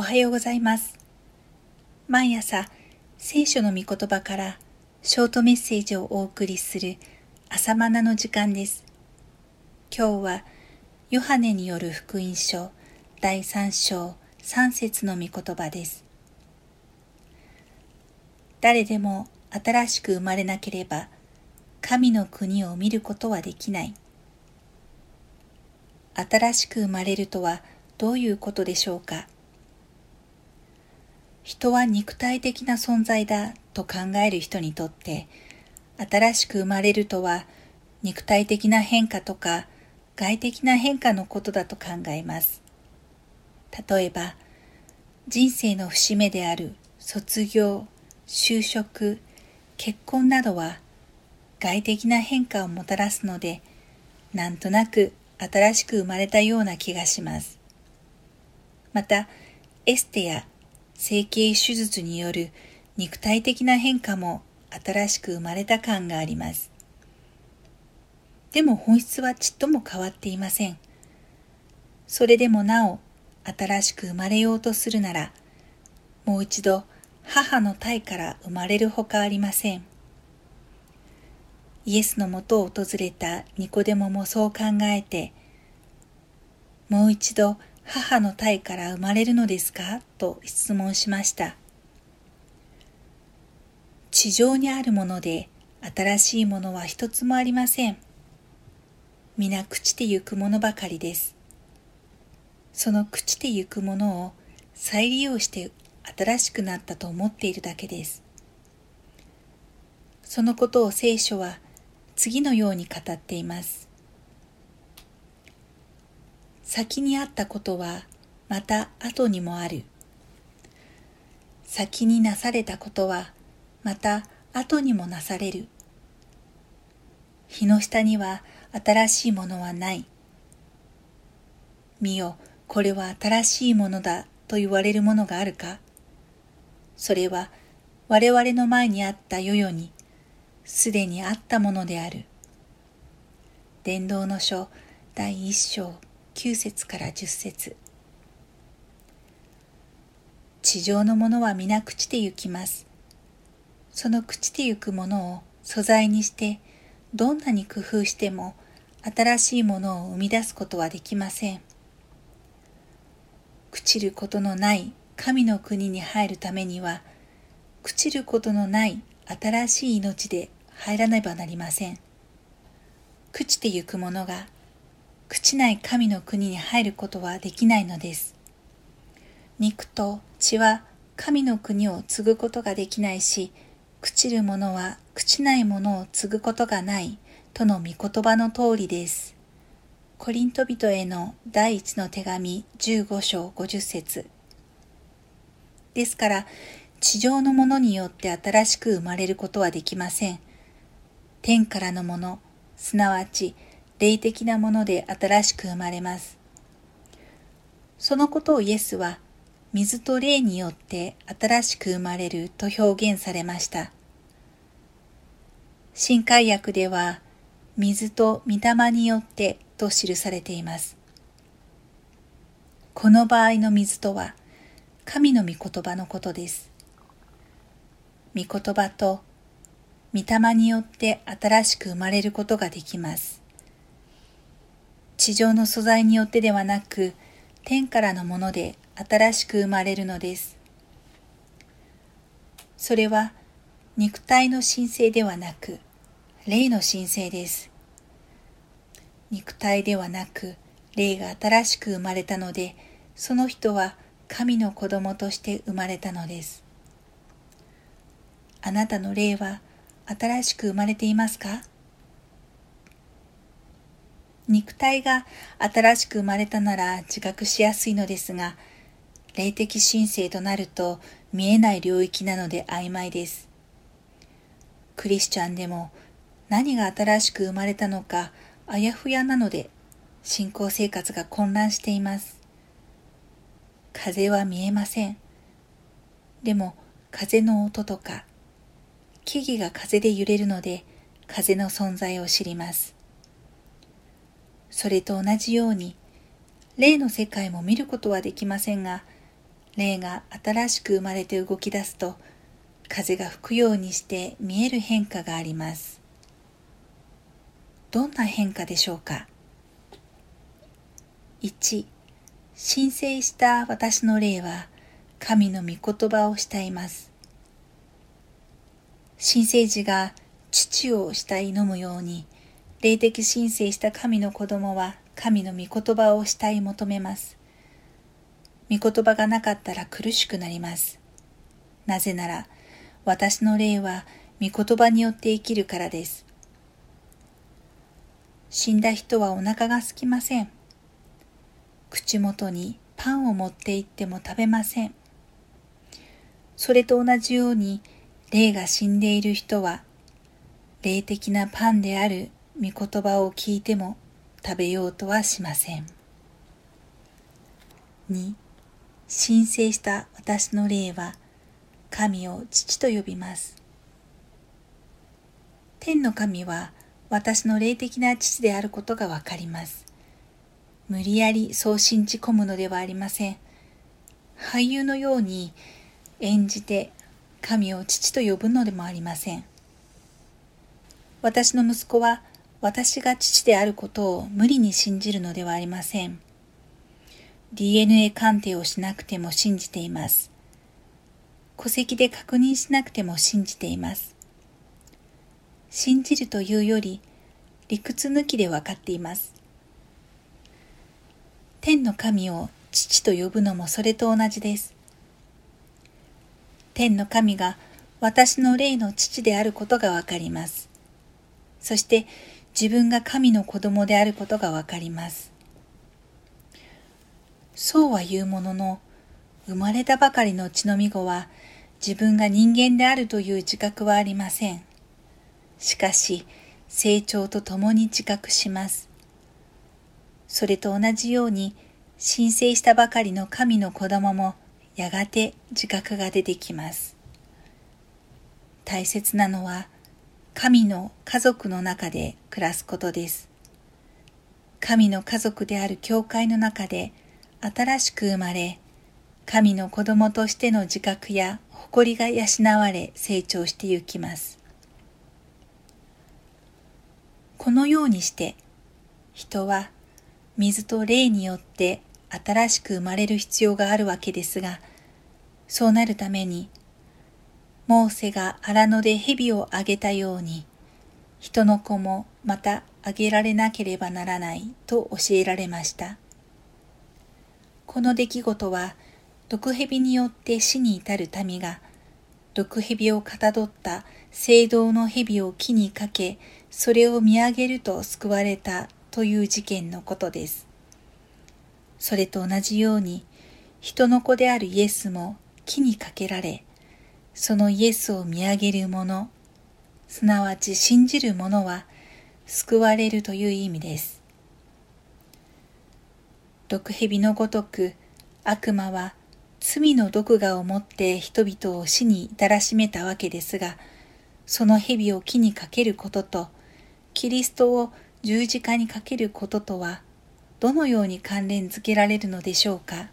おはようございます。毎朝、聖書の御言葉からショートメッセージをお送りする朝マナの時間です。今日は、ヨハネによる福音書第3章3節の御言葉です。誰でも新しく生まれなければ、神の国を見ることはできない。新しく生まれるとはどういうことでしょうか？人は肉体的な存在だと考える人にとって新しく生まれるとは肉体的な変化とか外的な変化のことだと考えます。例えば人生の節目である卒業、就職、結婚などは外的な変化をもたらすのでなんとなく新しく生まれたような気がします。また、エステや整形手術による肉体的な変化も新しく生まれた感があります。でも本質はちっとも変わっていません。それでもなお新しく生まれようとするなら、もう一度母の体から生まれるほかありません。イエスのもとを訪れたニコデモもそう考えて、もう一度母の体から生まれるのですか？と質問しました。地上にあるもので新しいものは一つもありません。皆朽ちてゆくものばかりです。その朽ちてゆくものを再利用して新しくなったと思っているだけです。そのことを聖書は次のように語っています。先にあったことはまた後にもある。先になされたことはまた後にもなされる。日の下には新しいものはない。見よ、これは新しいものだと言われるものがあるかそれは我々の前にあった世々にすでにあったものである。伝道の書第一章9節から10節地上のものは皆朽ちてゆきます。その朽ちてゆくものを素材にしてどんなに工夫しても新しいものを生み出すことはできません。朽ちることのない神の国に入るためには朽ちることのない新しい命で入らねばなりません。朽ちてゆくものが朽ちない神の国に入ることはできないのです。肉と血は神の国を継ぐことができないし、朽ちる者は朽ちないものを継ぐことがないとの御言葉の通りです。コリント人への第一の手紙15章50節ですから、地上のものによって新しく生まれることはできません。天からのもの、すなわち霊的なもので新しく生まれます。そのことをイエスは水と霊によって新しく生まれると表現されました。新海訳では水と御霊によってと記されています。この場合の水とは神の御言葉のことです。御言葉と御霊によって新しく生まれることができます。地上の素材によってではなく、天からのもので新しく生まれるのです。それは肉体の神聖ではなく、霊の神聖です。肉体ではなく、霊が新しく生まれたので、その人は神の子供として生まれたのです。あなたの霊は新しく生まれていますか？肉体が新しく生まれたなら自覚しやすいのですが、霊的神聖となると見えない領域なので曖昧です。クリスチャンでも何が新しく生まれたのかあやふやなので信仰生活が混乱しています。風は見えません。でも風の音とか木々が風で揺れるので風の存在を知ります。それと同じように、霊の世界も見ることはできませんが、霊が新しく生まれて動き出すと、風が吹くようにして見える変化があります。どんな変化でしょうか ?1、申請した私の霊は神の御言葉を慕います。新生児が父を慕い飲むように、霊的申請した神の子供は神の御言葉を慕い求めます。御言葉がなかったら苦しくなります。なぜなら、私の霊は御言葉によって生きるからです。死んだ人はお腹が空きません。口元にパンを持って行っても食べません。それと同じように、霊が死んでいる人は、霊的なパンである御言葉を聞いても食べようとはしません。2. 申請した私の霊は神を父と呼びます。天の神は私の霊的な父であることがわかります。無理やりそう信じ込むのではありません。俳優のように演じて神を父と呼ぶのでもありません。私の息子は私が父であることを無理に信じるのではありません。DNA 鑑定をしなくても信じています。戸籍で確認しなくても信じています。信じるというより理屈抜きで分かっています。天の神を父と呼ぶのもそれと同じです。天の神が私の霊の父であることがわかります。そして自分が神の子供であることがわかります。そうは言うものの、生まれたばかりの血のみ子は自分が人間であるという自覚はありません。しかし、成長とともに自覚します。それと同じように、申請したばかりの神の子供もやがて自覚が出てきます。大切なのは神の家族の中で暮らすことです。神の家族である教会の中で新しく生まれ、神の子供としての自覚や誇りが養われ成長してゆきます。このようにして人は水と霊によって新しく生まれる必要があるわけですが、そうなるために、モーセが荒野で蛇をあげたように、人の子もまたあげられなければならないと教えられました。この出来事は、毒蛇によって死に至る民が、毒蛇をかたどった聖堂の蛇を木にかけ、それを見上げると救われたという事件のことです。それと同じように、人の子であるイエスも木にかけられ、そのイエスを見上げる者、すなわち信じる者は救われるという意味です。毒蛇のごとく悪魔は罪の毒牙を持って人々を死に至らしめたわけですが、その蛇を木にかけることと、キリストを十字架にかけることとはどのように関連づけられるのでしょうか？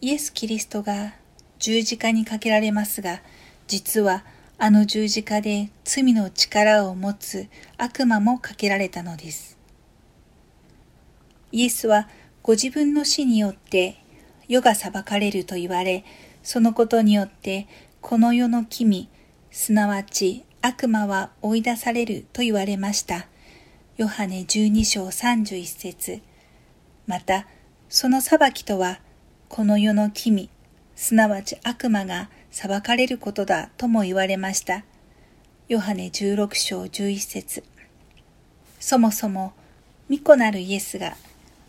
イエス・キリストが十字架にかけられますが実はあの十字架で罪の力を持つ悪魔もかけられたのです。イエスはご自分の死によって世が裁かれると言われそのことによってこの世の君すなわち悪魔は追い出されると言われました。ヨハネ12章31節。また、その裁きとは、この世の君、すなわち悪魔が裁かれることだとも言われました。ヨハネ16章11節そもそも、巫女なるイエスが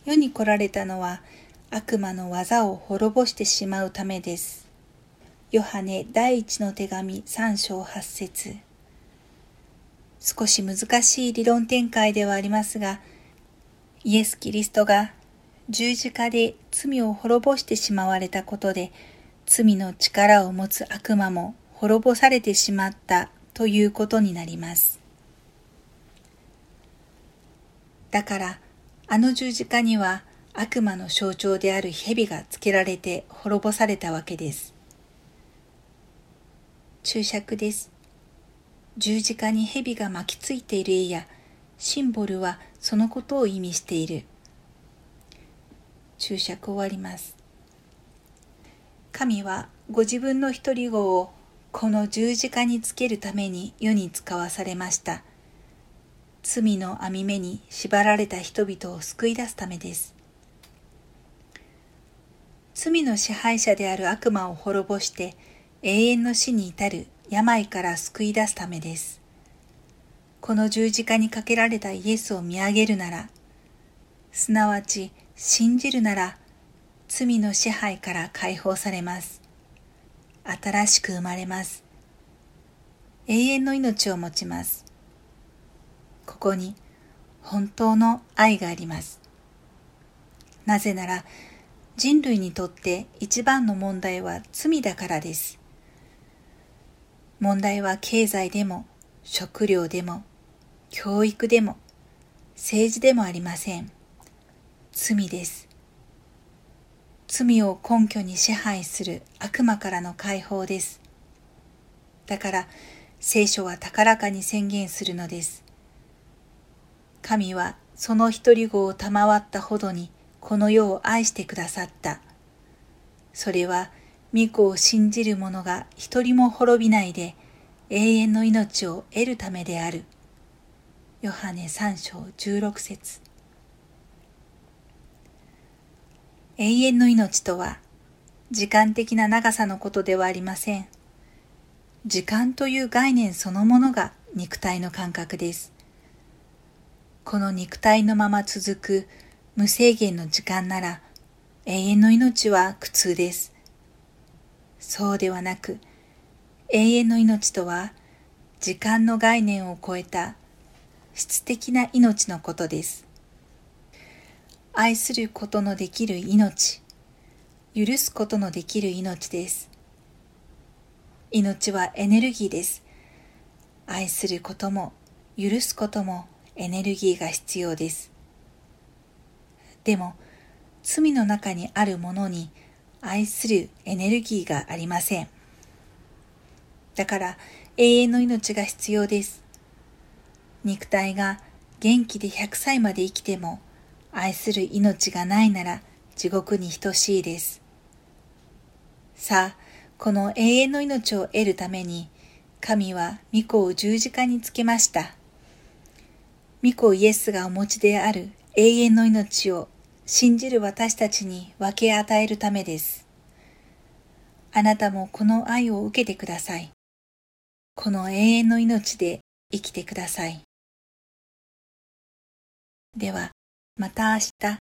世に来られたのは悪魔の技を滅ぼしてしまうためです。ヨハネ第一の手紙3章8節少し難しい理論展開ではありますが、イエス・キリストが十字架で罪を滅ぼしてしまわれたことで、罪の力を持つ悪魔も滅ぼされてしまったということになります。だから、あの十字架には悪魔の象徴である蛇がつけられて滅ぼされたわけです。注釈です。十字架に蛇が巻きついている絵やシンボルはそのことを意味している。注釈終わります。神はご自分の一人子をこの十字架につけるために世に使わされました。罪の網目に縛られた人々を救い出すためです。罪の支配者である悪魔を滅ぼして永遠の死に至る病から救い出すためです。この十字架にかけられたイエスを見上げるなら、すなわち信じるなら罪の支配から解放されます。新しく生まれます。永遠の命を持ちます。ここに本当の愛があります。なぜなら人類にとって一番の問題は罪だからです。問題は経済でも食料でも教育でも政治でもありません。罪です。罪を根拠に支配する悪魔からの解放です。だから聖書は高らかに宣言するのです。神はその一人子を賜ったほどにこの世を愛してくださった。それは御子を信じる者が一人も滅びないで永遠の命を得るためである。ヨハネ三章十六節永遠の命とは時間的な長さのことではありません。時間という概念そのものが肉体の感覚です。この肉体のまま続く無制限の時間なら永遠の命は苦痛です。そうではなく永遠の命とは時間の概念を超えた質的な命のことです。愛することのできる命、許すことのできる命です。命はエネルギーです。愛することも許すこともエネルギーが必要です。でも、罪の中にあるものに愛するエネルギーがありません。だから永遠の命が必要です。肉体が元気で100歳まで生きても愛する命がないなら地獄に等しいです。さあ、この永遠の命を得るために、神は御子を十字架につけました。御子イエスがお持ちである永遠の命を信じる私たちに分け与えるためです。あなたもこの愛を受けてください。この永遠の命で生きてください。では、また明日。